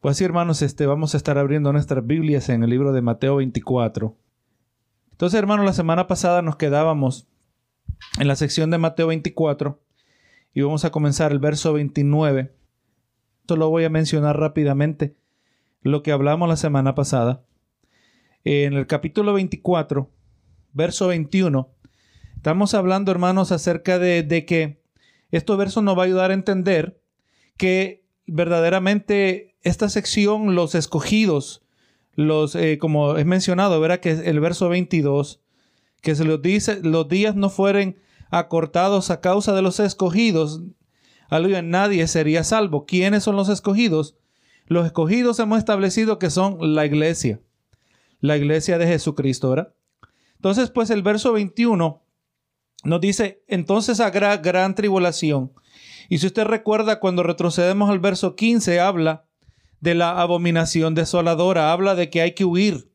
Pues sí, hermanos, este, vamos a estar abriendo nuestras Biblias en el libro de Mateo 24. Entonces, hermanos, la semana pasada nos quedábamos en la sección de Mateo 24 y vamos a comenzar el verso 29. Esto lo voy a mencionar rápidamente, lo que hablamos la semana pasada. En el capítulo 24, verso 21, estamos hablando, hermanos, acerca de, de que estos versos nos va a ayudar a entender que verdaderamente esta sección, los escogidos, los, eh, como es mencionado, verá que el verso 22, que se los dice, los días no fueren acortados a causa de los escogidos, aleluya, nadie sería salvo. ¿Quiénes son los escogidos? Los escogidos hemos establecido que son la iglesia, la iglesia de Jesucristo, ¿verdad? Entonces, pues el verso 21 nos dice, entonces habrá gran tribulación. Y si usted recuerda, cuando retrocedemos al verso 15, habla de la abominación desoladora, habla de que hay que huir.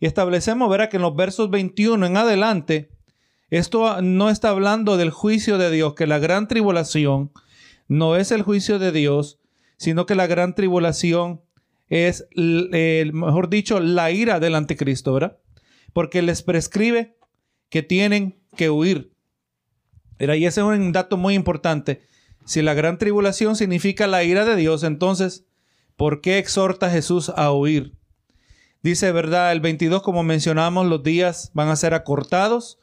Y establecemos, verá, que en los versos 21 en adelante, esto no está hablando del juicio de Dios, que la gran tribulación no es el juicio de Dios, sino que la gran tribulación es, mejor dicho, la ira del anticristo, ¿verdad? Porque les prescribe que tienen que huir. Y ese es un dato muy importante. Si la gran tribulación significa la ira de Dios, entonces ¿Por qué exhorta Jesús a huir? Dice, ¿verdad? El 22, como mencionamos, los días van a ser acortados.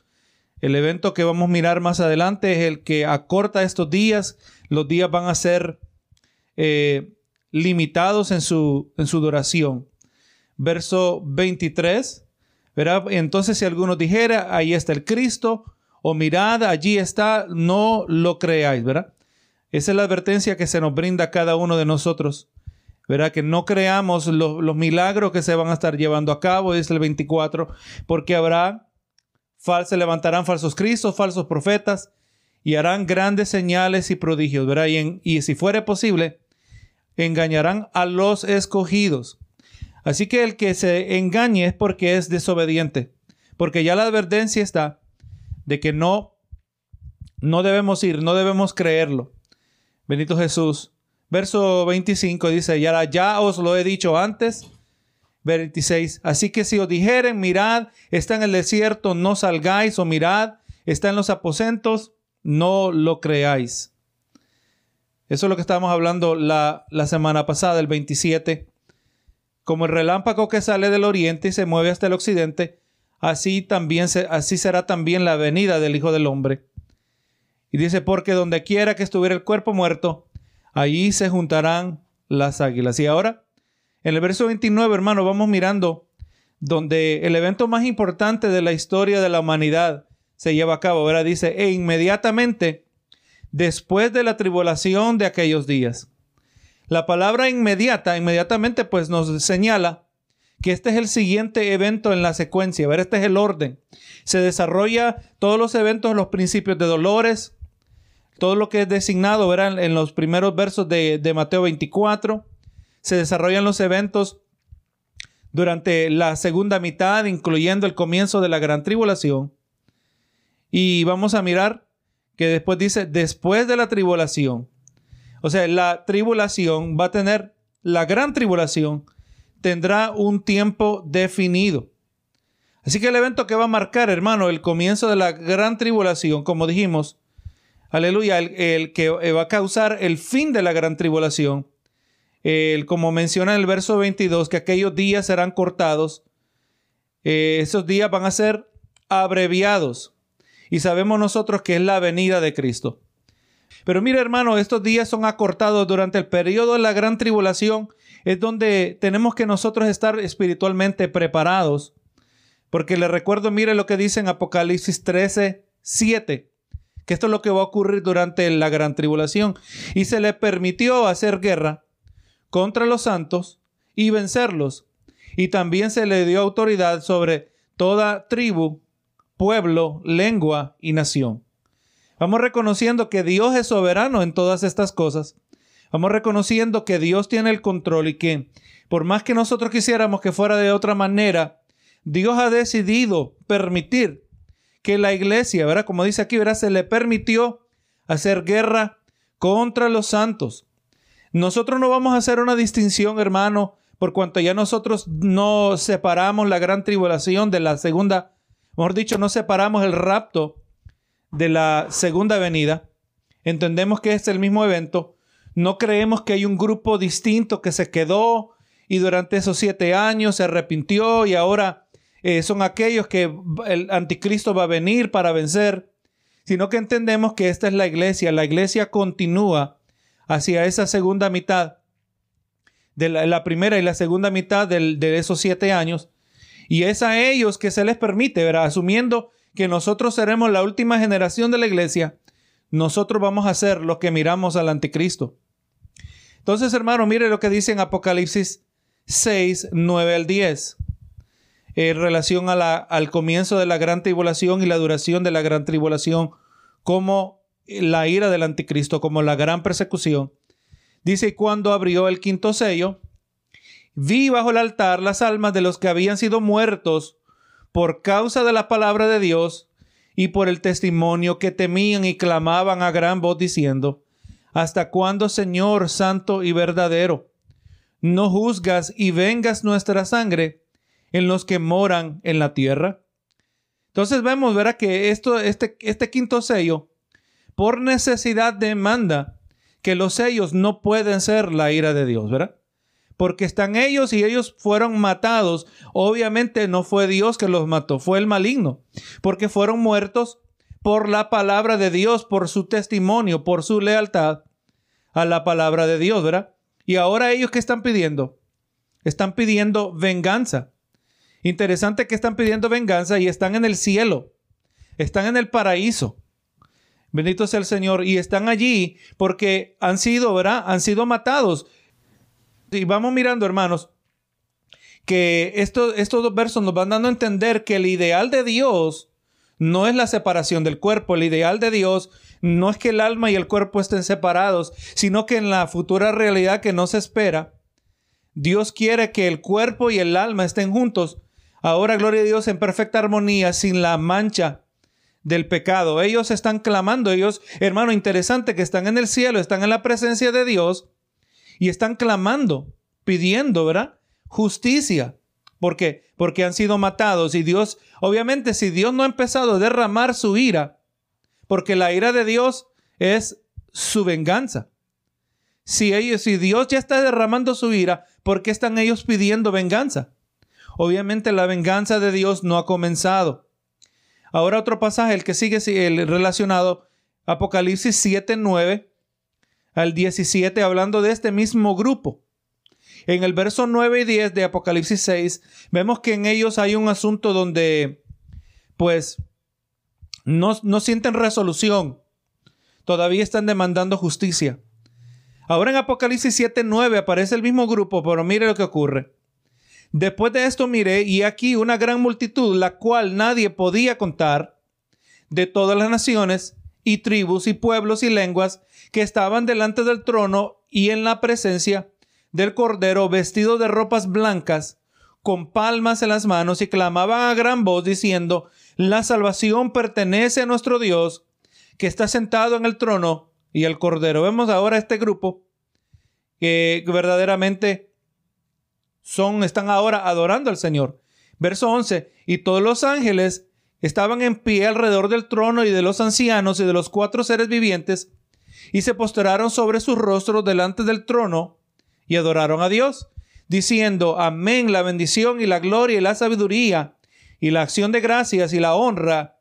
El evento que vamos a mirar más adelante es el que acorta estos días. Los días van a ser eh, limitados en su, en su duración. Verso 23, ¿verdad? Entonces si alguno dijera, ahí está el Cristo, o mirad, allí está, no lo creáis, ¿verdad? Esa es la advertencia que se nos brinda cada uno de nosotros. ¿verdad? Que no creamos los milagros que se van a estar llevando a cabo, es el 24, porque habrá, se levantarán falsos cristos, falsos profetas, y harán grandes señales y prodigios, ¿verdad? Y, y si fuere posible, engañarán a los escogidos. Así que el que se engañe es porque es desobediente, porque ya la advertencia está de que no, no debemos ir, no debemos creerlo. Bendito Jesús. Verso 25 dice, ya, ya os lo he dicho antes. 26, así que si os dijeren, mirad, está en el desierto, no salgáis, o mirad, está en los aposentos, no lo creáis. Eso es lo que estábamos hablando la, la semana pasada, el 27. Como el relámpago que sale del oriente y se mueve hasta el occidente, así también se, así será también la venida del Hijo del Hombre. Y dice, porque donde quiera que estuviera el cuerpo muerto, Allí se juntarán las águilas. Y ahora, en el verso 29, hermano, vamos mirando donde el evento más importante de la historia de la humanidad se lleva a cabo. Ahora dice, e inmediatamente, después de la tribulación de aquellos días. La palabra inmediata, inmediatamente, pues nos señala que este es el siguiente evento en la secuencia. Ver, este es el orden. Se desarrolla todos los eventos, los principios de dolores, todo lo que es designado, verán, en los primeros versos de, de Mateo 24, se desarrollan los eventos durante la segunda mitad, incluyendo el comienzo de la gran tribulación. Y vamos a mirar que después dice, después de la tribulación. O sea, la tribulación va a tener, la gran tribulación tendrá un tiempo definido. Así que el evento que va a marcar, hermano, el comienzo de la gran tribulación, como dijimos, aleluya, el, que eh, va a causar el fin de la gran tribulación. El, como menciona en el verso 22, que aquellos días serán cortados. Eh, esos días van a ser abreviados. Y sabemos nosotros que es la venida de Cristo. Pero mire hermano, estos días son acortados durante el periodo de la gran tribulación. Es donde tenemos que nosotros estar espiritualmente preparados. Porque le recuerdo, mire lo que dice en Apocalipsis 13, 7 que esto es lo que va a ocurrir durante la gran tribulación. Y se le permitió hacer guerra contra los santos y vencerlos. Y también se le dio autoridad sobre toda tribu, pueblo, lengua y nación. Vamos reconociendo que Dios es soberano en todas estas cosas. Vamos reconociendo que Dios tiene el control y que por más que nosotros quisiéramos que fuera de otra manera, Dios ha decidido permitir que la iglesia, ¿verdad? Como dice aquí, ¿verdad? Se le permitió hacer guerra contra los santos. Nosotros no vamos a hacer una distinción, hermano, por cuanto ya nosotros no separamos la gran tribulación de la segunda, mejor dicho, no separamos el rapto de la segunda venida. Entendemos que es el mismo evento. No creemos que hay un grupo distinto que se quedó y durante esos siete años se arrepintió y ahora eh, son aquellos que el anticristo va a venir para vencer, sino que entendemos que esta es la iglesia. La iglesia continúa hacia esa segunda mitad de la, primera y la segunda mitad de esos siete años. Y es a ellos que se les permite, ¿verdad? asumiendo que nosotros seremos la última generación de la iglesia, nosotros vamos a ser los que miramos al anticristo. Entonces, hermano, mire lo que dice en Apocalipsis 6, 9 al 10, en relación al comienzo de la gran tribulación y la duración de la gran tribulación, como la ira del anticristo, como la gran persecución. Dice, cuando abrió el quinto sello, vi bajo el altar las almas de los que habían sido muertos por causa de la palabra de Dios y por el testimonio que temían y clamaban a gran voz diciendo, ¿Hasta cuándo, Señor santo y verdadero? ¿No juzgas y vengas nuestra sangre en los que moran en la tierra? Entonces vemos, verá que esto, este, este quinto sello, por necesidad demanda que los sellos no pueden ser la ira de Dios, ¿verdad? Porque están ellos y ellos fueron matados. Obviamente no fue Dios que los mató, fue el maligno, porque fueron muertos por la palabra de Dios, por su testimonio, por su lealtad a la palabra de Dios, ¿verdad? Y ahora ellos que están pidiendo? Están pidiendo venganza. Interesante que están pidiendo venganza y están en el cielo, están en el paraíso. Bendito sea el Señor. Y están allí porque han sido, ¿verdad? Han sido matados. Y vamos mirando, hermanos, que estos dos versos nos van dando a entender que el ideal de Dios no es la separación del cuerpo. El ideal de Dios no es que el alma y el cuerpo estén separados, sino que en la futura realidad que no se espera, Dios quiere que el cuerpo y el alma estén juntos. Ahora, gloria a Dios, en perfecta armonía, sin la mancha del pecado. Ellos están clamando, ellos, hermano, interesante que están en el cielo, están en la presencia de Dios y están clamando, pidiendo, ¿verdad? Justicia. ¿Por qué? Porque han sido matados y Dios, obviamente, si Dios no ha empezado a derramar su ira, porque la ira de Dios es su venganza. Si ellos, si Dios ya está derramando su ira, ¿por qué están ellos pidiendo venganza? Obviamente la venganza de Dios no ha comenzado. Ahora otro pasaje, el que sigue el relacionado, Apocalipsis 7, 9 al 17, hablando de este mismo grupo. En el verso 9 y 10 de Apocalipsis 6, vemos que en ellos hay un asunto donde, pues, no, no sienten resolución. Todavía están demandando justicia. Ahora en Apocalipsis 7, 9 aparece el mismo grupo, pero mire lo que ocurre. Después de esto miré y aquí una gran multitud, la cual nadie podía contar, de todas las naciones y tribus y pueblos y lenguas que estaban delante del trono y en la presencia del Cordero vestido de ropas blancas, con palmas en las manos y clamaban a gran voz diciendo, la salvación pertenece a nuestro Dios, que está sentado en el trono y al Cordero. Vemos ahora este grupo que verdaderamente son, están ahora adorando al Señor. Verso 11, y todos los ángeles estaban en pie alrededor del trono y de los ancianos y de los cuatro seres vivientes, y se postraron sobre sus rostros delante del trono y adoraron a Dios, diciendo, Amén, la bendición y la gloria y la sabiduría y la acción de gracias y la honra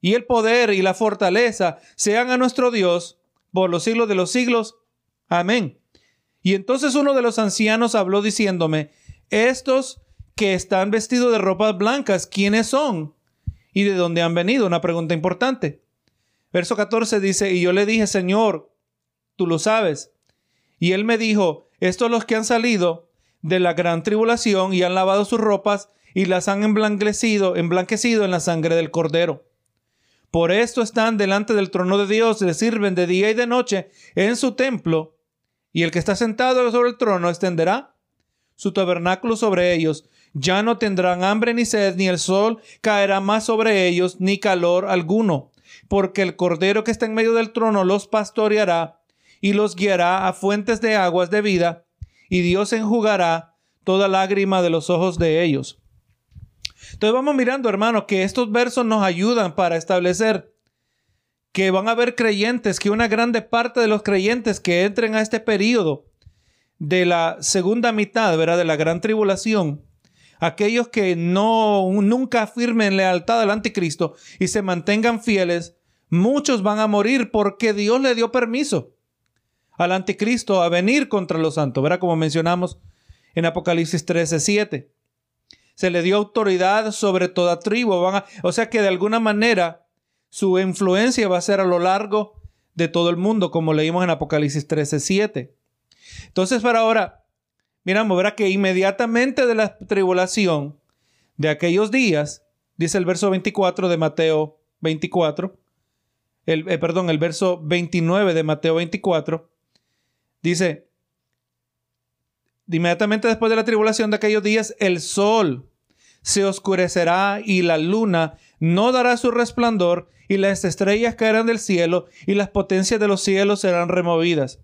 y el poder y la fortaleza sean a nuestro Dios por los siglos de los siglos. Amén. Y entonces uno de los ancianos habló diciéndome, estos que están vestidos de ropas blancas, ¿quiénes son? ¿Y de dónde han venido? Una pregunta importante. Verso 14 dice, y yo le dije, Señor, tú lo sabes. Y él me dijo, estos los que han salido de la gran tribulación y han lavado sus ropas y las han emblanquecido, emblanquecido en la sangre del cordero. Por esto están delante del trono de Dios, le sirven de día y de noche en su templo, y el que está sentado sobre el trono extenderá su tabernáculo sobre ellos. Ya no tendrán hambre ni sed, ni el sol caerá más sobre ellos, ni calor alguno, porque el Cordero que está en medio del trono los pastoreará, y los guiará a fuentes de aguas de vida, y Dios enjugará toda lágrima de los ojos de ellos. Entonces vamos mirando, hermanos, que estos versos nos ayudan para establecer que van a haber creyentes, que una grande parte de los creyentes que entren a este periodo de la segunda mitad, ¿verdad? De la gran tribulación, aquellos que no nunca afirmen lealtad al anticristo y se mantengan fieles, muchos van a morir porque Dios le dio permiso al anticristo a venir contra los santos, ¿verdad? Como mencionamos en Apocalipsis 13, 7. Se le dio autoridad sobre toda tribu. Van o sea que de alguna manera su influencia va a ser a lo largo de todo el mundo, como leímos en Apocalipsis 13, 7. Entonces, para ahora, miramos, verá que inmediatamente de la tribulación de aquellos días, dice el verso 24 de Mateo 24, el, eh, perdón, el verso 29 de Mateo 24, dice, inmediatamente después de la tribulación de aquellos días, el sol se oscurecerá y la luna no dará su resplandor y las estrellas caerán del cielo y las potencias de los cielos serán removidas.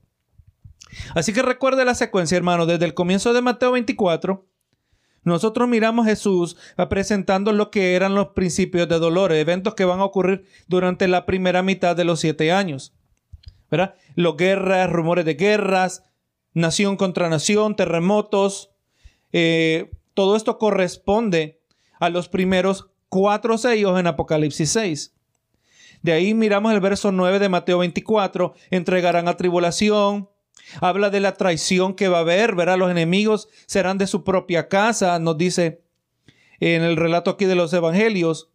Así que recuerde la secuencia, hermano, desde el comienzo de Mateo 24, nosotros miramos a Jesús presentando lo que eran los principios de dolor, eventos que van a ocurrir durante la primera mitad de los siete años. ¿Verdad? Los guerras, rumores de guerras, nación contra nación, terremotos, eh, todo esto corresponde a los primeros cuatro sellos en Apocalipsis 6. De ahí miramos el verso 9 de Mateo 24, entregarán a tribulación, habla de la traición que va a haber, verá, los enemigos serán de su propia casa, nos dice en el relato aquí de los evangelios.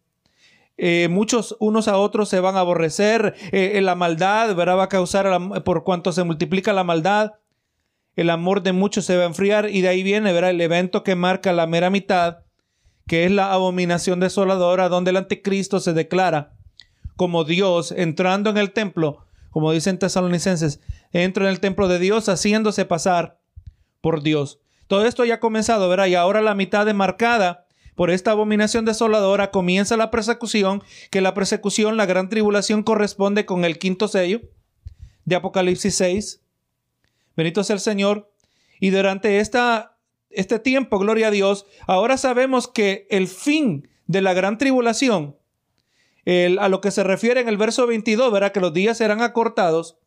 Eh, muchos unos a otros se van a aborrecer, eh, la maldad, verá, va a causar por cuanto se multiplica la maldad el amor de muchos se va a enfriar y de ahí viene, verá, el evento que marca la mera mitad, que es la abominación desoladora, donde el anticristo se declara como Dios entrando en el templo, como dicen tesalonicenses, entra en el templo de Dios haciéndose pasar por Dios. Todo esto ya ha comenzado, verá, y ahora la mitad es marcada por esta abominación desoladora, comienza la persecución, que la persecución, la gran tribulación corresponde con el quinto sello de Apocalipsis 6, Bendito sea el Señor. Y durante esta, este tiempo, gloria a Dios, ahora sabemos que el fin de la gran tribulación, a lo que se refiere en el verso 22, verá que los días serán acortados.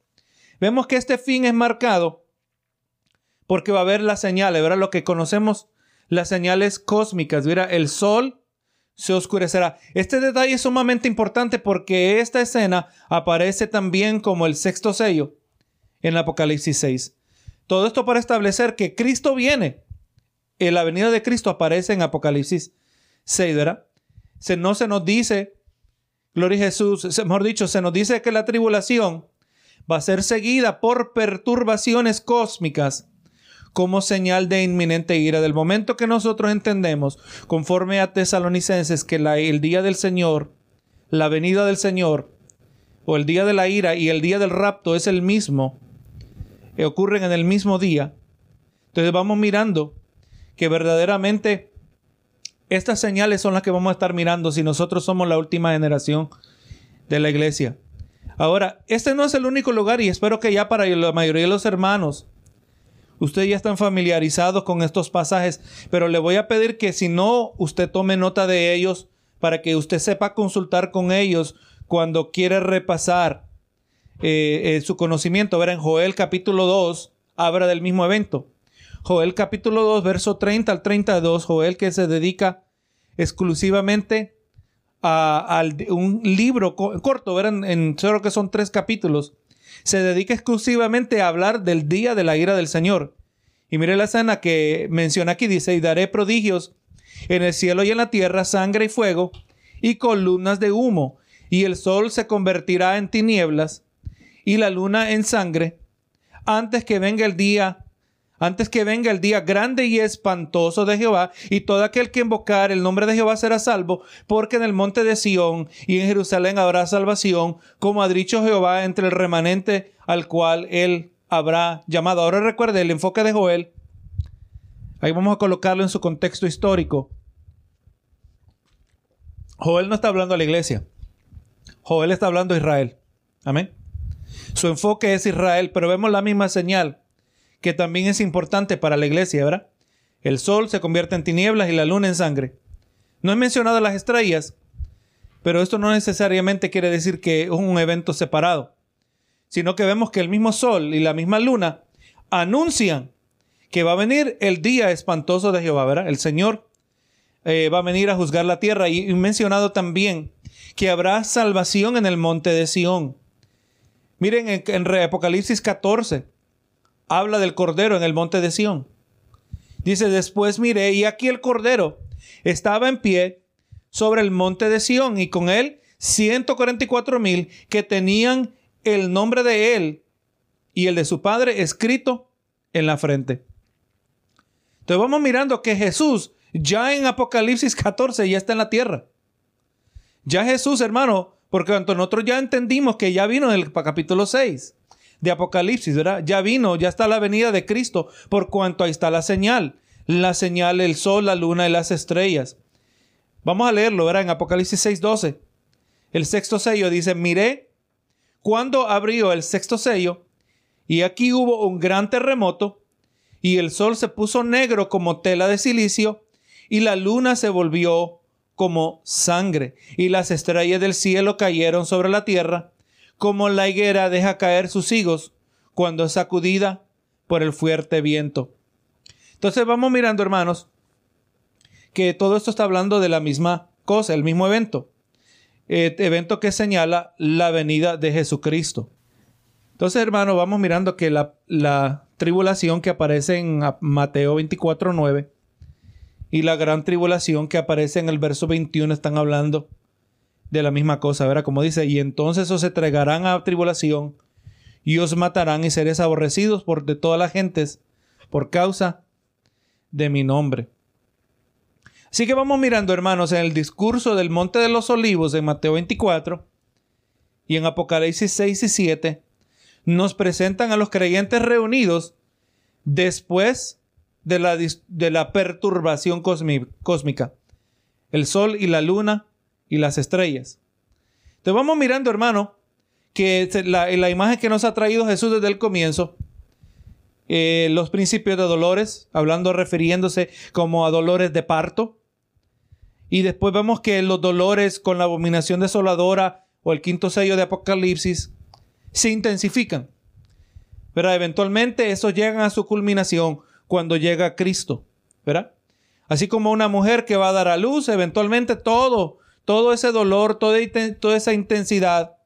Vemos que este fin es marcado porque va a haber las señales, verá lo que conocemos las señales cósmicas, verá el sol se oscurecerá. Este detalle es sumamente importante porque esta escena aparece también como el sexto sello en Apocalipsis 6. Todo esto para establecer que Cristo viene. En la venida de Cristo aparece en Apocalipsis 6, ¿verdad? Se, no se nos dice, gloria a Jesús, mejor dicho, se nos dice que la tribulación va a ser seguida por perturbaciones cósmicas como señal de inminente ira. Del momento que nosotros entendemos, conforme a tesalonicenses, que el día del Señor, la venida del Señor, o el día de la ira y el día del rapto es el mismo, ocurren en el mismo día. Entonces vamos mirando que verdaderamente estas señales son las que vamos a estar mirando si nosotros somos la última generación de la iglesia. Ahora, este no es el único lugar y espero que ya para la mayoría de los hermanos ustedes ya están familiarizados con estos pasajes, pero le voy a pedir que si no, usted tome nota de ellos para que usted sepa consultar con ellos cuando quiere repasar eh, eh, su conocimiento. Ver en Joel capítulo 2 habla del mismo evento. Joel capítulo 2, verso 30 al 32, Joel que se dedica exclusivamente a, un libro corto, verán, en solo que son tres capítulos, se dedica exclusivamente a hablar del día de la ira del Señor. Y mire la escena que menciona aquí, dice, y daré prodigios en el cielo y en la tierra, sangre y fuego, y columnas de humo, y el sol se convertirá en tinieblas, y la luna en sangre, antes que venga el día, antes que venga el día grande y espantoso de Jehová, y todo aquel que invocar el nombre de Jehová será salvo, porque en el monte de Sión y en Jerusalén habrá salvación, como ha dicho Jehová entre el remanente al cual él habrá llamado. Ahora recuerde el enfoque de Joel. Ahí vamos a colocarlo en su contexto histórico. Joel no está hablando a la iglesia. Joel está hablando a Israel. Amén. Su enfoque es Israel, pero vemos la misma señal que también es importante para la iglesia, ¿verdad? El sol se convierte en tinieblas y la luna en sangre. No he mencionado las estrellas, pero esto no necesariamente quiere decir que es un evento separado, sino que vemos que el mismo sol y la misma luna anuncian que va a venir el día espantoso de Jehová, ¿verdad? El Señor eh, va a venir a juzgar la tierra y, mencionado también que habrá salvación en el monte de Sión. Miren en, en Apocalipsis 14, habla del Cordero en el monte de Sión. Dice, después miré y aquí el Cordero estaba en pie sobre el monte de Sión y con él 144 mil que tenían el nombre de él y el de su padre escrito en la frente. Entonces vamos mirando que Jesús ya en Apocalipsis 14 ya está en la tierra. Ya Jesús, hermano, porque nosotros ya entendimos que ya vino en el capítulo 6 de Apocalipsis, ¿verdad? Ya vino, ya está la venida de Cristo, por cuanto ahí está la señal. La señal, el sol, la luna y las estrellas. Vamos a leerlo, ¿verdad? En Apocalipsis 6:12. El sexto sello dice, miré cuando abrió el sexto sello, y aquí hubo un gran terremoto, y el sol se puso negro como tela de silicio, y la luna se volvió como sangre, y las estrellas del cielo cayeron sobre la tierra, como la higuera deja caer sus higos cuando es sacudida por el fuerte viento. Entonces vamos mirando, hermanos, que todo esto está hablando de la misma cosa, el mismo evento. Eh, evento que señala la venida de Jesucristo. Entonces, hermanos, vamos mirando que la, la tribulación que aparece en Mateo 24.9 y la gran tribulación que aparece en el verso 21 están hablando de la misma cosa, ¿verdad? Como dice, y entonces os entregarán a tribulación y os matarán y seréis aborrecidos por de todas las gentes por causa de mi nombre. Así que vamos mirando, hermanos, en el discurso del Monte de los Olivos en Mateo 24 y en Apocalipsis 6 y 7, nos presentan a los creyentes reunidos después de la, de la perturbación cósmica. El sol y la luna y las estrellas. Entonces vamos mirando, hermano, que la, la imagen que nos ha traído Jesús desde el comienzo, eh, los principios de dolores, hablando, refiriéndose como a dolores de parto. Y después vemos que los dolores con la abominación desoladora o el quinto sello de Apocalipsis se intensifican. Pero eventualmente esos llegan a su culminación cuando llega Cristo. ¿Verdad? Así como una mujer que va a dar a luz, eventualmente todo todo ese dolor, toda, esa intensidad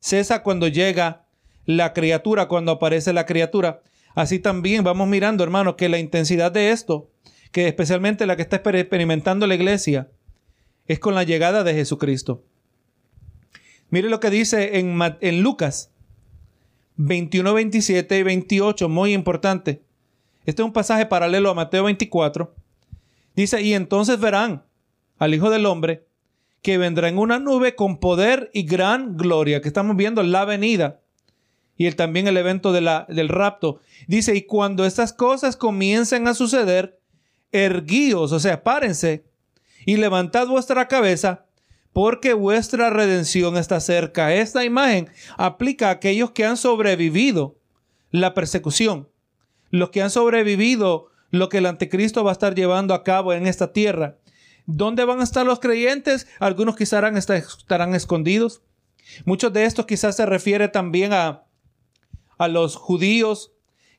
cesa cuando llega la criatura, cuando aparece la criatura. Así también vamos mirando, hermano, que la intensidad de esto, que especialmente la que está experimentando la iglesia, es con la llegada de Jesucristo. Mire lo que dice en, en Lucas 21, 27 y 28, muy importante. Este es un pasaje paralelo a Mateo 24. Dice, y entonces verán al Hijo del Hombre que vendrá en una nube con poder y gran gloria, que estamos viendo la venida y el, también el evento del rapto. Dice, y cuando estas cosas comiencen a suceder, erguíos, o sea, párense y levantad vuestra cabeza, porque vuestra redención está cerca. Esta imagen aplica a aquellos que han sobrevivido la persecución, los que han sobrevivido lo que el anticristo va a estar llevando a cabo en esta tierra. ¿Dónde van a estar los creyentes? Algunos quizás estarán escondidos. Muchos de estos quizás se refiere también a, a los judíos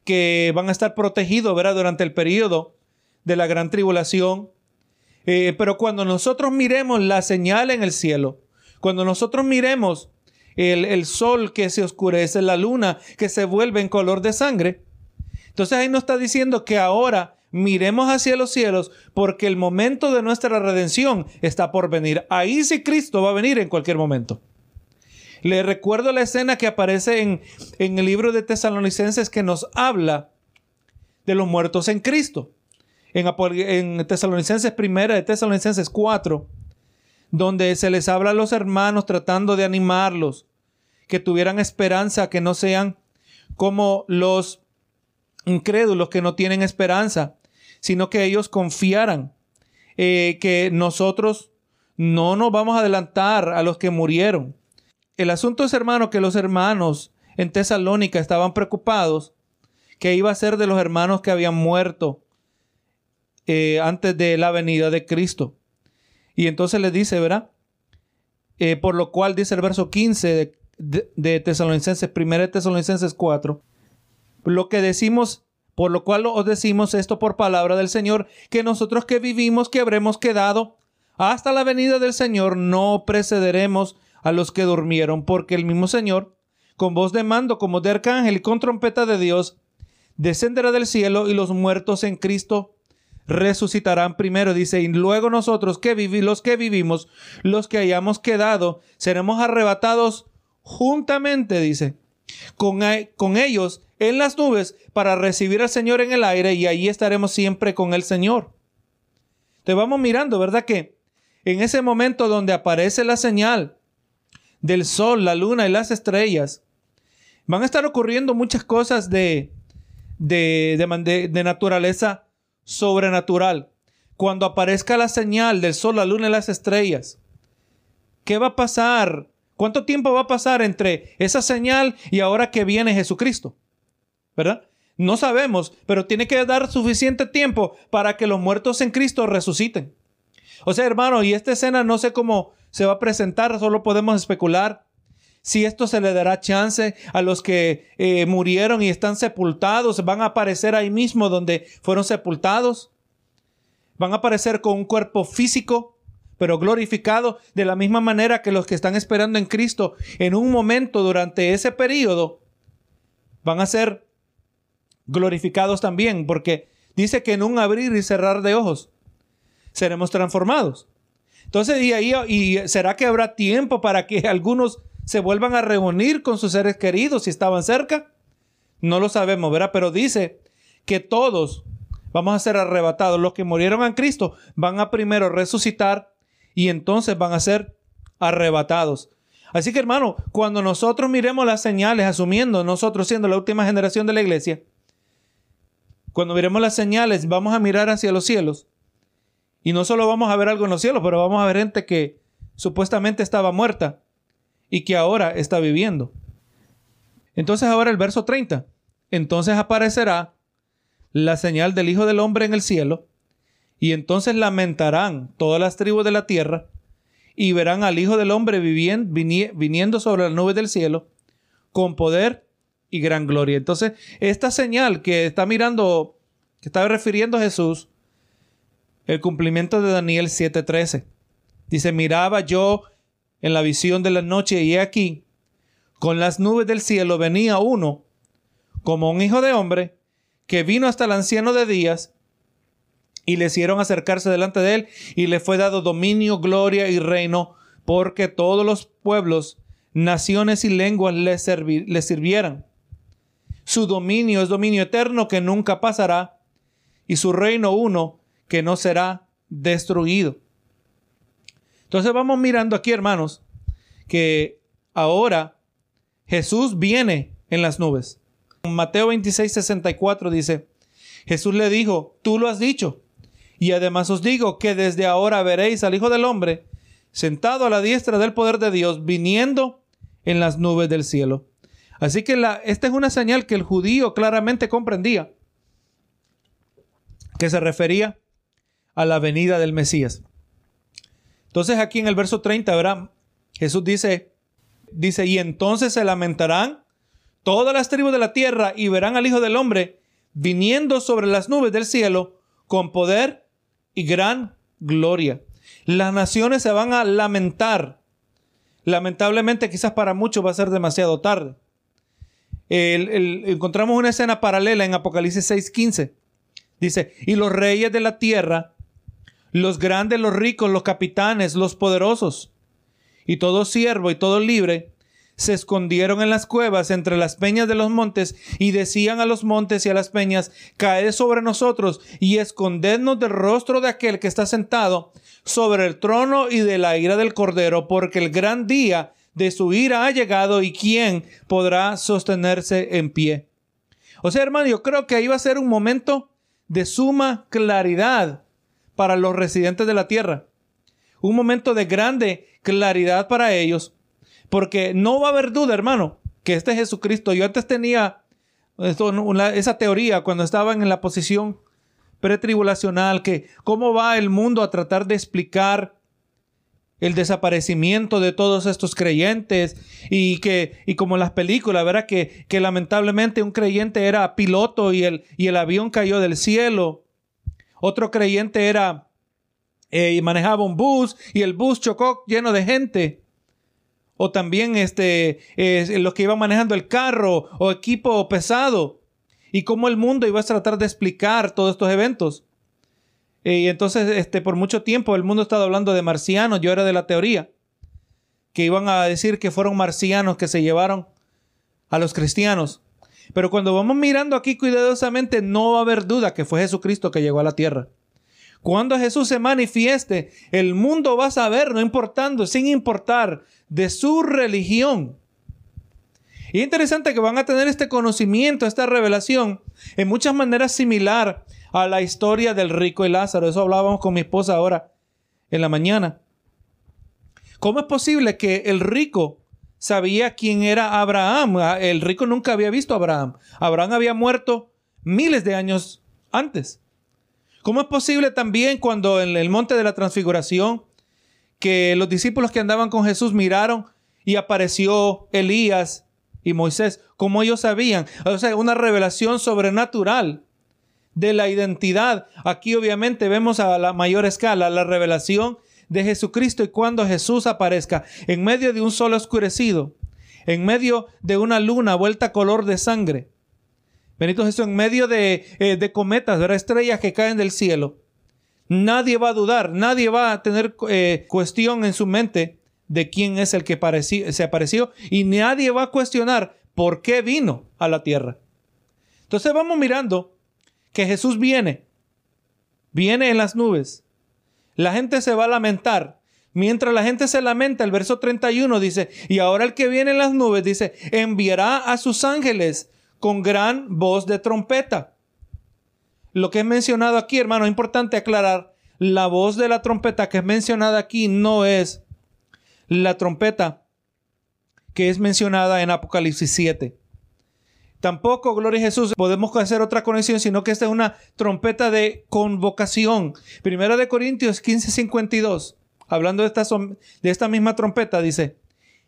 que van a estar protegidos ¿verdad? durante el periodo de la gran tribulación. Eh, pero cuando nosotros miremos la señal en el cielo, cuando nosotros miremos el, el, sol que se oscurece, la luna que se vuelve en color de sangre, entonces ahí nos está diciendo que ahora miremos hacia los cielos porque el momento de nuestra redención está por venir. Ahí sí Cristo va a venir en cualquier momento. Le recuerdo la escena que aparece en, en el libro de Tesalonicenses que nos habla de los muertos en Cristo. En, en Tesalonicenses primera de Tesalonicenses 4, donde se les habla a los hermanos tratando de animarlos, que tuvieran esperanza, que no sean como los incrédulos que no tienen esperanza, sino que ellos confiaran eh, que nosotros no nos vamos a adelantar a los que murieron. El asunto es, hermano, que los hermanos en Tesalónica estaban preocupados que iba a ser de los hermanos que habían muerto eh, antes de la venida de Cristo. Y entonces les dice, ¿verdad? Eh, por lo cual dice el verso 15 de, Tesalonicenses, 1 Tesalonicenses 4, lo que decimos, por lo cual os decimos esto por palabra del Señor, que nosotros que vivimos, que habremos quedado hasta la venida del Señor, no precederemos a los que durmieron, porque el mismo Señor, con voz de mando como de arcángel y con trompeta de Dios, descenderá del cielo y los muertos en Cristo resucitarán primero, dice, y luego nosotros que vivimos, los que vivimos, los que hayamos quedado, seremos arrebatados juntamente, dice, con, con ellos en las nubes para recibir al Señor en el aire y allí estaremos siempre con el Señor. Te vamos mirando, ¿verdad? Que en ese momento donde aparece la señal del sol, la luna y las estrellas, van a estar ocurriendo muchas cosas de, de, de, de naturaleza sobrenatural. Cuando aparezca la señal del sol, la luna y las estrellas, ¿qué va a pasar? ¿Cuánto tiempo va a pasar entre esa señal y ahora que viene Jesucristo? ¿Verdad? No sabemos, pero tiene que dar suficiente tiempo para que los muertos en Cristo resuciten. O sea, hermano, y esta escena no sé cómo se va a presentar, solo podemos especular. Si esto se le dará chance a los que eh, murieron y están sepultados, van a aparecer ahí mismo donde fueron sepultados. Van a aparecer con un cuerpo físico, pero glorificado de la misma manera que los que están esperando en Cristo en un momento durante ese periodo van a ser glorificados también, porque dice que en un abrir y cerrar de ojos seremos transformados. Entonces, y, ahí, ¿y será que habrá tiempo para que algunos se vuelvan a reunir con sus seres queridos si estaban cerca? No lo sabemos, ¿verdad? Pero dice que todos vamos a ser arrebatados. Los que murieron en Cristo van a primero resucitar y entonces van a ser arrebatados. Así que hermano, cuando nosotros miremos las señales, asumiendo nosotros siendo la última generación de la iglesia, cuando miremos las señales, vamos a mirar hacia los cielos. Y no solo vamos a ver algo en los cielos, pero vamos a ver gente que supuestamente estaba muerta y que ahora está viviendo. Entonces ahora el verso 30. Entonces aparecerá la señal del Hijo del Hombre en el cielo, y entonces lamentarán todas las tribus de la tierra, y verán al Hijo del Hombre viniendo sobre las nubes del cielo, con poder y gran gloria. Entonces, esta señal que está mirando, que está refiriendo Jesús, el cumplimiento de Daniel 7:13. Dice, miraba yo en la visión de la noche y he aquí, con las nubes del cielo venía uno, como un hijo de hombre, que vino hasta el anciano de días, y le hicieron acercarse delante de él, y le fue dado dominio, gloria y reino, porque todos los pueblos, naciones y lenguas le, le sirvieran. Su dominio es dominio eterno que nunca pasará, y su reino uno que no será destruido. Entonces vamos mirando aquí, hermanos, que ahora Jesús viene en las nubes. Mateo 26, 64 dice, Jesús le dijo, tú lo has dicho, y además os digo que desde ahora veréis al Hijo del Hombre sentado a la diestra del poder de Dios, viniendo en las nubes del cielo. Así que esta es una señal que el judío claramente comprendía, que se refería a la venida del Mesías. Entonces aquí en el verso 30, ¿verdad? Jesús dice, dice, y entonces se lamentarán todas las tribus de la tierra y verán al Hijo del Hombre viniendo sobre las nubes del cielo con poder y gran gloria. Las naciones se van a lamentar. Lamentablemente quizás para muchos va a ser demasiado tarde. encontramos una escena paralela en Apocalipsis 6:15. Dice, y los reyes de la tierra los grandes, los ricos, los capitanes, los poderosos, y todo siervo y todo libre, se escondieron en las cuevas entre las peñas de los montes y decían a los montes y a las peñas, caed sobre nosotros y escondednos del rostro de aquel que está sentado sobre el trono y de la ira del cordero, porque el gran día de su ira ha llegado y quién podrá sostenerse en pie. O sea, hermano, yo creo que ahí va a ser un momento de suma claridad para los residentes de la tierra. Un momento de grande claridad para ellos, porque no va a haber duda, hermano, que este Jesucristo, yo antes tenía esa teoría cuando estaban en la posición pretribulacional, que cómo va el mundo a tratar de explicar el desaparecimiento de todos estos creyentes y que y como en las películas, ¿verdad? Que, que lamentablemente un creyente era piloto y el, y el avión cayó del cielo. Otro creyente era eh, y manejaba un bus y el bus chocó lleno de gente. O también este, los que iban manejando el carro o equipo pesado. Y cómo el mundo iba a tratar de explicar todos estos eventos. Eh, y entonces, este, por mucho tiempo el mundo estaba hablando de marcianos. Yo era de la teoría que iban a decir que fueron marcianos que se llevaron a los cristianos. Pero cuando vamos mirando aquí cuidadosamente, no va a haber duda que fue Jesucristo que llegó a la tierra. Cuando Jesús se manifieste, el mundo va a saber, no importando, sin importar de su religión. Y es interesante que van a tener este conocimiento, esta revelación, en muchas maneras similar a la historia del rico y Lázaro. Eso hablábamos con mi esposa ahora en la mañana. ¿Cómo es posible que el rico sabía quién era Abraham? Ah, el rico nunca había visto a Abraham. Abraham había muerto miles de años antes. ¿Cómo es posible también cuando en el monte de la transfiguración que los discípulos que andaban con Jesús miraron y apareció Elías y Moisés? ¿Cómo ellos sabían? O sea, una revelación sobrenatural de la identidad. Aquí obviamente vemos a la mayor escala la revelación de Jesucristo y cuando Jesús aparezca en medio de un sol oscurecido, en medio de una luna vuelta color de sangre. Benito Jesús, en medio de, eh, de cometas, de estrellas que caen del cielo. Nadie va a dudar, nadie va a tener eh, cuestión en su mente de quién es el que se apareció y nadie va a cuestionar por qué vino a la tierra. Entonces vamos mirando que Jesús viene, viene en las nubes. La gente se va a lamentar. Mientras la gente se lamenta, el verso 31 dice, y ahora el que viene en las nubes dice, enviará a sus ángeles con gran voz de trompeta. Lo que es mencionado aquí, hermano, es importante aclarar, la voz de la trompeta que es mencionada aquí no es la trompeta que es mencionada en Apocalipsis 7. Tampoco, gloria a Jesús, podemos hacer otra conexión, sino que esta es una trompeta de convocación. Primera de Corintios 15:52, hablando de esta, de esta misma trompeta, dice,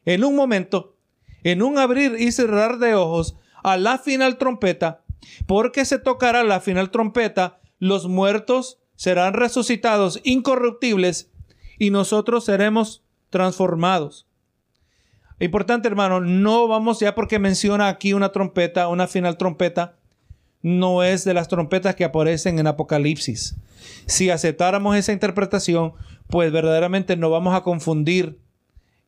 en un momento, en un abrir y cerrar de ojos, a la final trompeta, porque se tocará la final trompeta, los muertos serán resucitados incorruptibles y nosotros seremos transformados. Importante, hermano, no vamos ya porque menciona aquí una trompeta, una final trompeta, no es de las trompetas que aparecen en Apocalipsis. Si aceptáramos esa interpretación, pues verdaderamente no vamos a confundir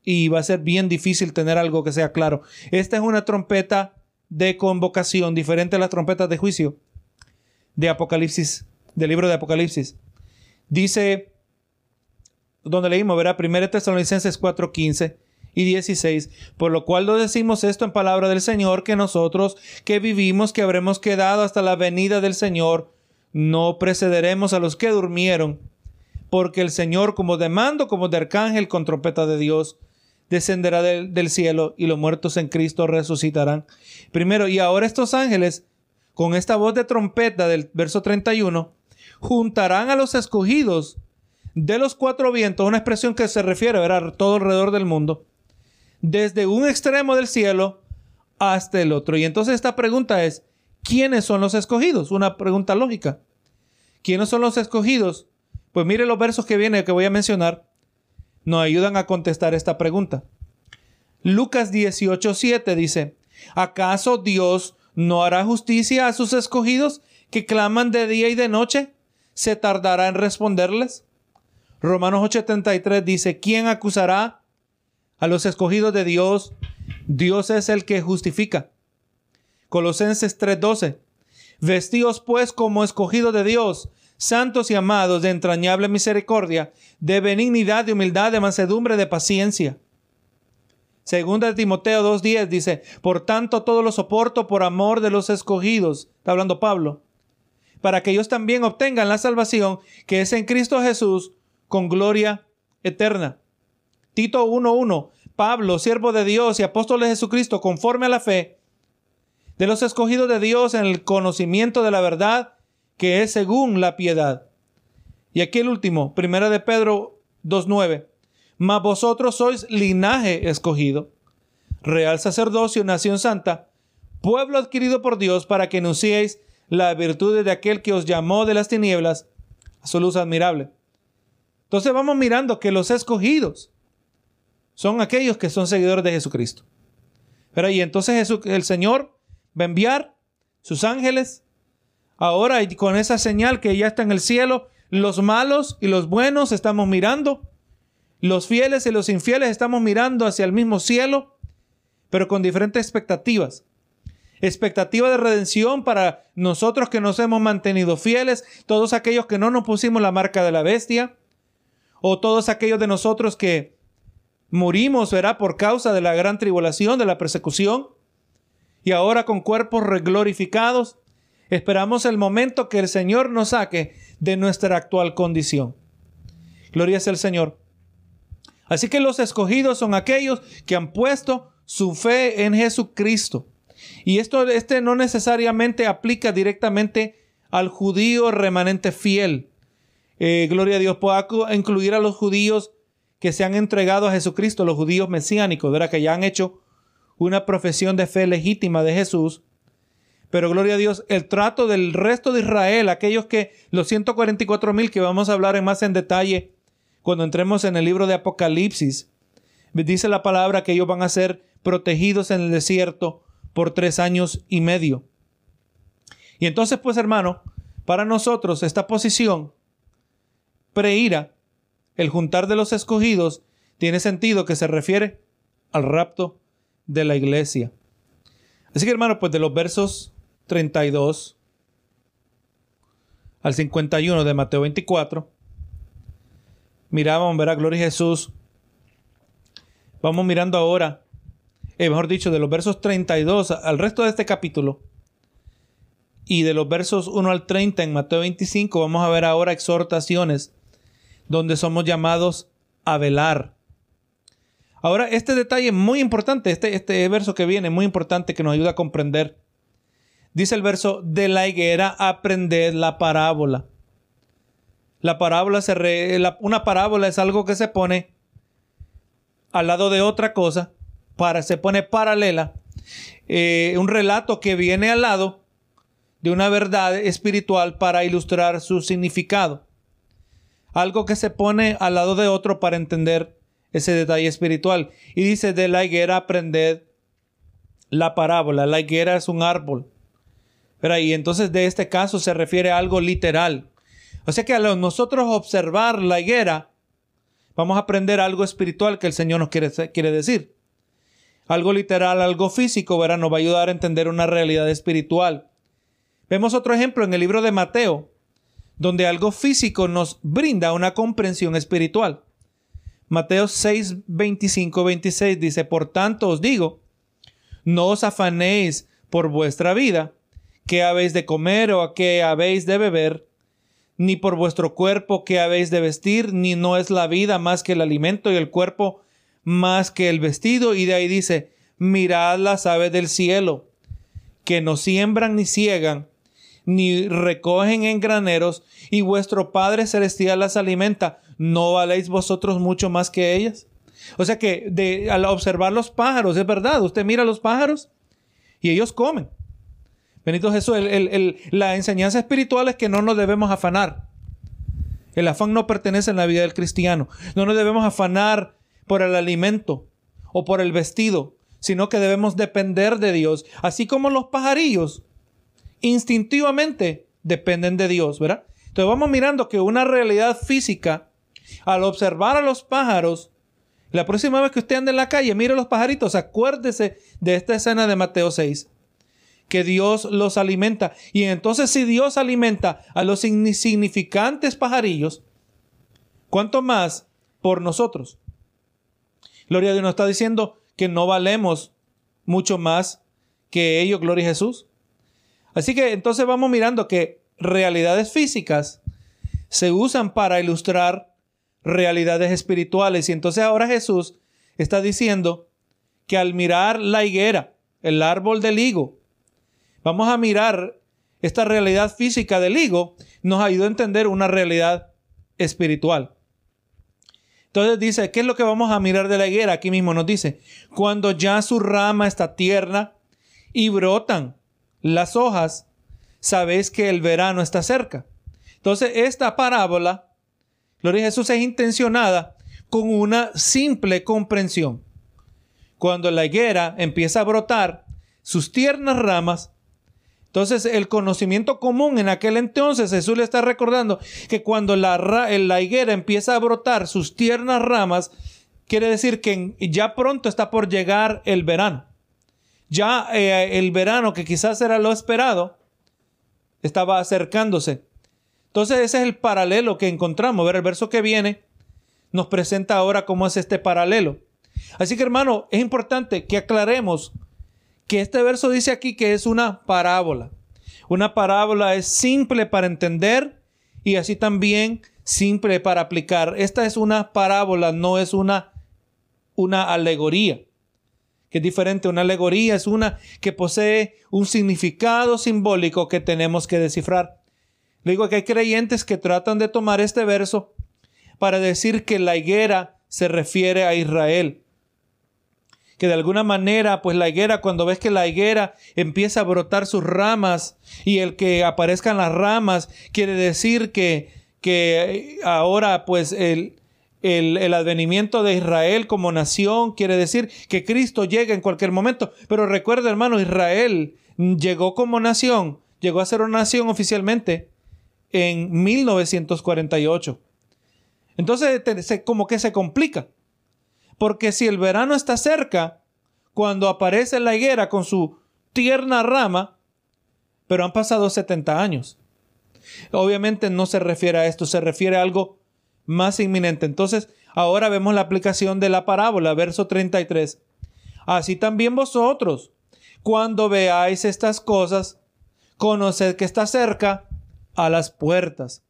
y va a ser bien difícil tener algo que sea claro. Esta es una trompeta de convocación, diferente a las trompetas de juicio de Apocalipsis, del libro de Apocalipsis. Dice, donde leímos, verá, 1 Tesalonicenses 4:15 y 16. Por lo cual lo decimos esto en palabra del Señor, que nosotros que vivimos, que habremos quedado hasta la venida del Señor, no precederemos a los que durmieron, porque el Señor, como de mando, como de arcángel, con trompeta de Dios, descenderá del, cielo y los muertos en Cristo resucitarán. Primero, y ahora estos ángeles, con esta voz de trompeta del verso 31, juntarán a los escogidos de los cuatro vientos, una expresión que se refiere a todo alrededor del mundo, desde un extremo del cielo hasta el otro. Y entonces esta pregunta es, ¿quiénes son los escogidos? Una pregunta lógica. ¿Quiénes son los escogidos? Pues mire los versos que viene que voy a mencionar, nos ayudan a contestar esta pregunta. Lucas 18:7 dice, ¿acaso Dios no hará justicia a sus escogidos que claman de día y de noche? ¿Se tardará en responderles? Romanos 8:33 dice, ¿quién acusará a los escogidos de Dios, Dios es el que justifica. Colosenses 3:12. Vestíos pues como escogidos de Dios, santos y amados de entrañable misericordia, de benignidad, de humildad, de mansedumbre, de paciencia. Segunda de Timoteo 2.10 dice, por tanto todo lo soporto por amor de los escogidos, está hablando Pablo, para que ellos también obtengan la salvación que es en Cristo Jesús con gloria eterna. Tito 1.1. Pablo, siervo de Dios y apóstol de Jesucristo, conforme a la fe, de los escogidos de Dios en el conocimiento de la verdad, que es según la piedad. Y aquí el último, primera de Pedro 2.9. Mas vosotros sois linaje escogido, real sacerdocio, nación santa, pueblo adquirido por Dios para que anunciéis la virtud de aquel que os llamó de las tinieblas a su luz admirable. Entonces vamos mirando que los escogidos son aquellos que son seguidores de Jesucristo. Pero y entonces el Señor va a enviar sus ángeles ahora y con esa señal que ya está en el cielo, los malos y los buenos estamos mirando, los fieles y los infieles estamos mirando hacia el mismo cielo, pero con diferentes expectativas. Expectativa de redención para nosotros que nos hemos mantenido fieles, todos aquellos que no nos pusimos la marca de la bestia, o todos aquellos de nosotros que Morimos, verá, por causa de la gran tribulación, de la persecución. Y ahora con cuerpos reglorificados, esperamos el momento que el Señor nos saque de nuestra actual condición. Gloria sea el Señor. Así que los escogidos son aquellos que han puesto su fe en Jesucristo. Y esto este no necesariamente aplica directamente al judío remanente fiel. Eh, gloria a Dios, pueda incluir a los judíos que se han entregado a Jesucristo, los judíos mesiánicos, ¿verdad? que ya han hecho una profesión de fe legítima de Jesús. Pero gloria a Dios, el trato del resto de Israel, aquellos que, los 144 mil que vamos a hablar en más en detalle cuando entremos en el libro de Apocalipsis, dice la palabra que ellos van a ser protegidos en el desierto por tres años y medio. Y entonces, pues hermano, para nosotros esta posición preira el juntar de los escogidos tiene sentido que se refiere al rapto de la iglesia. Así que hermano, pues de los versos 32 al 51 de Mateo 24, mirábamos, verá, gloria a Jesús. Vamos mirando ahora, eh, mejor dicho, de los versos 32 al resto de este capítulo y de los versos 1 al 30 en Mateo 25, vamos a ver ahora exhortaciones donde somos llamados a velar. Ahora, este detalle muy importante, este, este verso que viene, muy importante que nos ayuda a comprender. Dice el verso, de la higuera aprended la parábola. La parábola se una parábola es algo que se pone al lado de otra cosa, para, se pone paralela. Eh, un relato que viene al lado de una verdad espiritual para ilustrar su significado algo que se pone al lado de otro para entender ese detalle espiritual. Y dice, de la higuera aprended la parábola. La higuera es un árbol. Pero y entonces de este caso se refiere a algo literal. O sea que a nosotros observar la higuera, vamos a aprender algo espiritual que el Señor nos quiere, quiere decir. Algo literal, algo físico, ¿verdad? Nos va a ayudar a entender una realidad espiritual. Vemos otro ejemplo en el libro de Mateo, donde algo físico nos brinda una comprensión espiritual. Mateo 6, 25, 26 dice, por tanto os digo, no os afanéis por vuestra vida, qué habéis de comer o a qué habéis de beber, ni por vuestro cuerpo qué habéis de vestir, ni no es la vida más que el alimento y el cuerpo más que el vestido. Y de ahí dice, mirad las aves del cielo, que no siembran ni ciegan, ni recogen en graneros, y vuestro Padre Celestial las alimenta. ¿No valéis vosotros mucho más que ellas? O sea que de, al observar los pájaros, es verdad, usted mira los pájaros y ellos comen. Benito Jesús, la enseñanza espiritual es que no nos debemos afanar. El afán no pertenece en la vida del cristiano. No nos debemos afanar por el alimento o por el vestido, sino que debemos depender de Dios. Así como los pajarillos instintivamente dependen de Dios, ¿verdad? Entonces vamos mirando que una realidad física, al observar a los pájaros, la próxima vez que usted ande en la calle, mire los pajaritos, acuérdese de esta escena de Mateo 6, que Dios los alimenta. Y entonces si Dios alimenta a los insignificantes pajarillos, ¿cuánto más por nosotros? Gloria a Dios nos está diciendo que no valemos mucho más que ellos, gloria a Jesús. Así que entonces vamos mirando que realidades físicas se usan para ilustrar realidades espirituales. Y entonces ahora Jesús está diciendo que al mirar la higuera, el árbol del higo, vamos a mirar esta realidad física del higo, nos ayuda a entender una realidad espiritual. Entonces dice, ¿qué es lo que vamos a mirar de la higuera? Aquí mismo nos dice, cuando ya su rama está tierna y brotan las hojas, sabéis que el verano está cerca. Entonces, esta parábola, Gloria a Jesús, es intencionada con una simple comprensión. Cuando la higuera empieza a brotar sus tiernas ramas, entonces el conocimiento común en aquel entonces, Jesús le está recordando que cuando la, la higuera empieza a brotar sus tiernas ramas, quiere decir que ya pronto está por llegar el verano. Ya eh, el verano, que quizás era lo esperado, estaba acercándose. Entonces ese es el paralelo que encontramos. Ver, el verso que viene nos presenta ahora cómo es este paralelo. Así que hermano, es importante que aclaremos que este verso dice aquí que es una parábola. Una parábola es simple para entender y así también simple para aplicar. Esta es una parábola, no es una, una alegoría que es diferente. Una alegoría es una que posee un significado simbólico que tenemos que descifrar. Le digo que hay creyentes que tratan de tomar este verso para decir que la higuera se refiere a Israel. Que de alguna manera, pues la higuera, cuando ves que la higuera empieza a brotar sus ramas y el que aparezcan las ramas, quiere decir que, que ahora pues el, el, advenimiento de Israel como nación, quiere decir que Cristo llega en cualquier momento. Pero recuerda, hermano, Israel llegó como nación, llegó a ser una nación oficialmente en 1948. Entonces, como que se complica. Porque si el verano está cerca, cuando aparece la higuera con su tierna rama, pero han pasado 70 años. Obviamente no se refiere a esto, se refiere a algo más inminente. Entonces, ahora vemos la aplicación de la parábola, verso 33. Así también vosotros, cuando veáis estas cosas, conoced que está cerca a las puertas.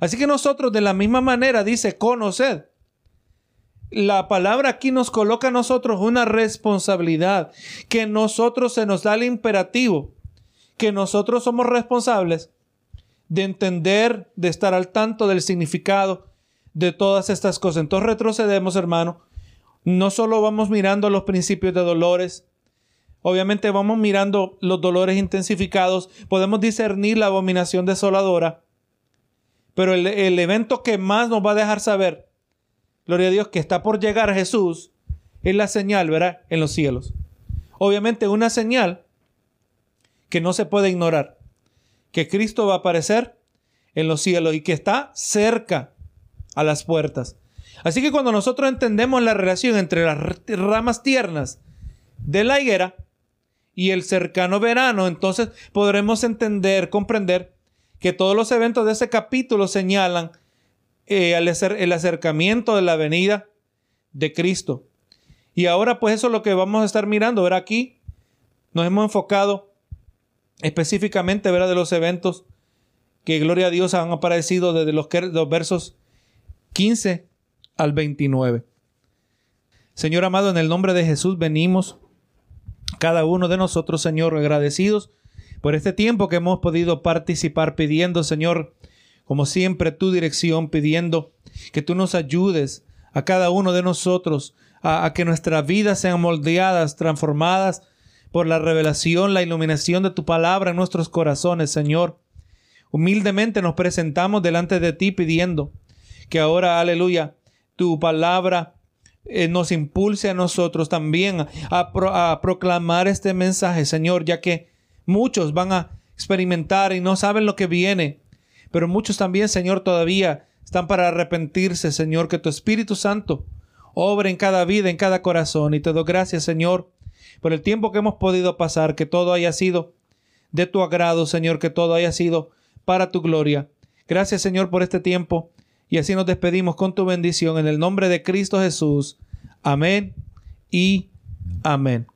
Así que nosotros de la misma manera dice conoced. La palabra aquí nos coloca a nosotros una responsabilidad, que nosotros se nos da el imperativo, que nosotros somos responsables de entender, de estar al tanto del significado de todas estas cosas. Entonces retrocedemos, hermano. No solo vamos mirando los principios de dolores, obviamente vamos mirando los dolores intensificados, podemos discernir la abominación desoladora, pero el, el evento que más nos va a dejar saber, gloria a Dios, que está por llegar Jesús, es la señal, ¿verdad? En los cielos. Obviamente una señal que no se puede ignorar, que Cristo va a aparecer en los cielos y que está cerca a las puertas. Así que cuando nosotros entendemos la relación entre las ramas tiernas de la higuera y el cercano verano, entonces podremos entender, comprender que todos los eventos de ese capítulo señalan eh, el acercamiento de la venida de Cristo. Y ahora pues eso es lo que vamos a estar mirando. Ver aquí nos hemos enfocado específicamente ver de los eventos que gloria a Dios han aparecido desde los, los versos 15 al 29. Señor amado, en el nombre de Jesús venimos cada uno de nosotros, Señor, agradecidos por este tiempo que hemos podido participar pidiendo, Señor, como siempre, tu dirección, pidiendo que tú nos ayudes a cada uno de nosotros a, a que nuestras vidas sean moldeadas, transformadas por la revelación, la iluminación de tu palabra en nuestros corazones, Señor. Humildemente nos presentamos delante de ti pidiendo que ahora, aleluya, tu palabra eh, nos impulse a nosotros también a, proclamar este mensaje, Señor, ya que muchos van a experimentar y no saben lo que viene, pero muchos también, Señor, todavía están para arrepentirse, Señor, que tu Espíritu Santo obre en cada vida, en cada corazón. Y te doy gracias, Señor, por el tiempo que hemos podido pasar, que todo haya sido de tu agrado, Señor, que todo haya sido para tu gloria. Gracias, Señor, por este tiempo. Y así nos despedimos con tu bendición en el nombre de Cristo Jesús. Amén y amén.